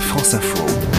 France Info.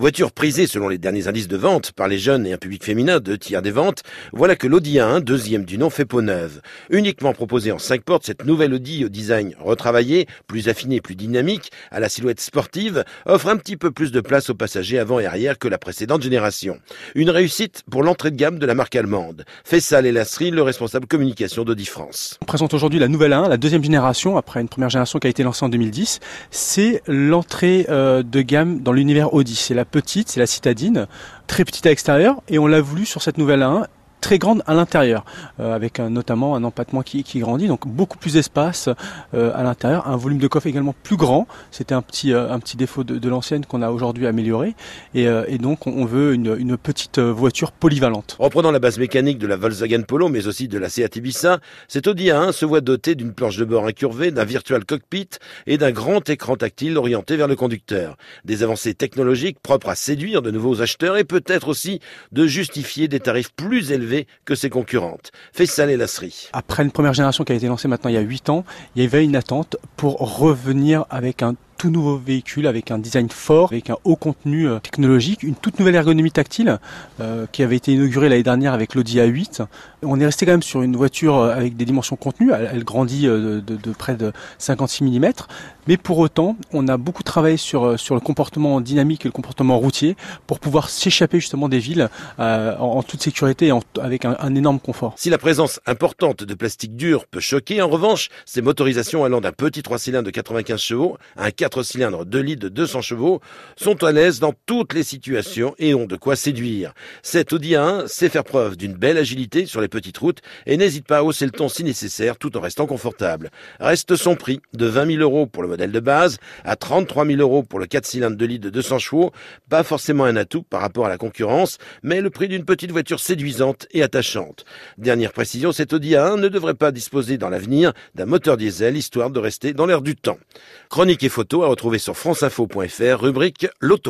Voiture prisée selon les derniers indices de vente par les jeunes et un public féminin, de tiers des ventes, voilà que l'Audi A1, deuxième du nom, fait peau neuve. Uniquement proposée en cinq portes, cette nouvelle Audi au design retravaillé, plus affiné, plus dynamique, à la silhouette sportive, offre un petit peu plus de place aux passagers avant et arrière que la précédente génération. Une réussite pour l'entrée de gamme de la marque allemande. Fessal et Lasserie, le responsable communication d'Audi France. On présente aujourd'hui la nouvelle A1, la deuxième génération, après une première génération qui a été lancée en 2010. C'est l'entrée euh, de gamme dans l'univers Audi. C'est petite, c'est la citadine, très petite à l'extérieur, et on l'a voulu sur cette nouvelle A1 très grande à l'intérieur, euh, avec notamment un empattement qui, grandit, donc beaucoup plus d'espace euh, à l'intérieur, un volume de coffre également plus grand. C'était un petit euh, un petit défaut de, l'ancienne qu'on a aujourd'hui amélioré, et, donc on veut une, une, petite voiture polyvalente. Reprenant la base mécanique de la Volkswagen Polo, mais aussi de la Seat Ibiza, cet Audi A1 se voit doté d'une planche de bord incurvée, d'un virtual cockpit et d'un grand écran tactile orienté vers le conducteur. Des avancées technologiques propres à séduire de nouveaux acheteurs et peut-être aussi de justifier des tarifs plus élevés que ses concurrentes. Faisal et Lasserie. Après une première génération qui a été lancée maintenant il y a 8 ans, il y avait une attente pour revenir avec un tout nouveau véhicule avec un design fort, avec un haut contenu euh, technologique, une toute nouvelle ergonomie tactile euh, qui avait été inaugurée l'année dernière avec l'Audi A8. On est resté quand même sur une voiture euh, avec des dimensions contenues, elle, grandit de, de, près de 56 mm, mais pour autant, on a beaucoup travaillé sur, sur le comportement dynamique et le comportement routier pour pouvoir s'échapper justement des villes euh, en, toute sécurité et avec un, énorme confort. Si la présence importante de plastique dur peut choquer, en revanche, ces motorisations allant d'un petit 3 cylindres de 95 chevaux à un 4 4 cylindres 2 litres de 200 chevaux sont à l'aise dans toutes les situations et ont de quoi séduire. Cet Audi A1 sait faire preuve d'une belle agilité sur les petites routes et n'hésite pas à hausser le ton si nécessaire tout en restant confortable. Reste son prix de 20 000 euros pour le modèle de base à 33 000 euros pour le 4 cylindres 2 litres de 200 chevaux. Pas forcément un atout par rapport à la concurrence, mais le prix d'une petite voiture séduisante et attachante. Dernière précision, cet Audi A1 ne devrait pas disposer dans l'avenir d'un moteur diesel histoire de rester dans l'air du temps. Chronique et photos à retrouver sur franceinfo.fr, rubrique Loto.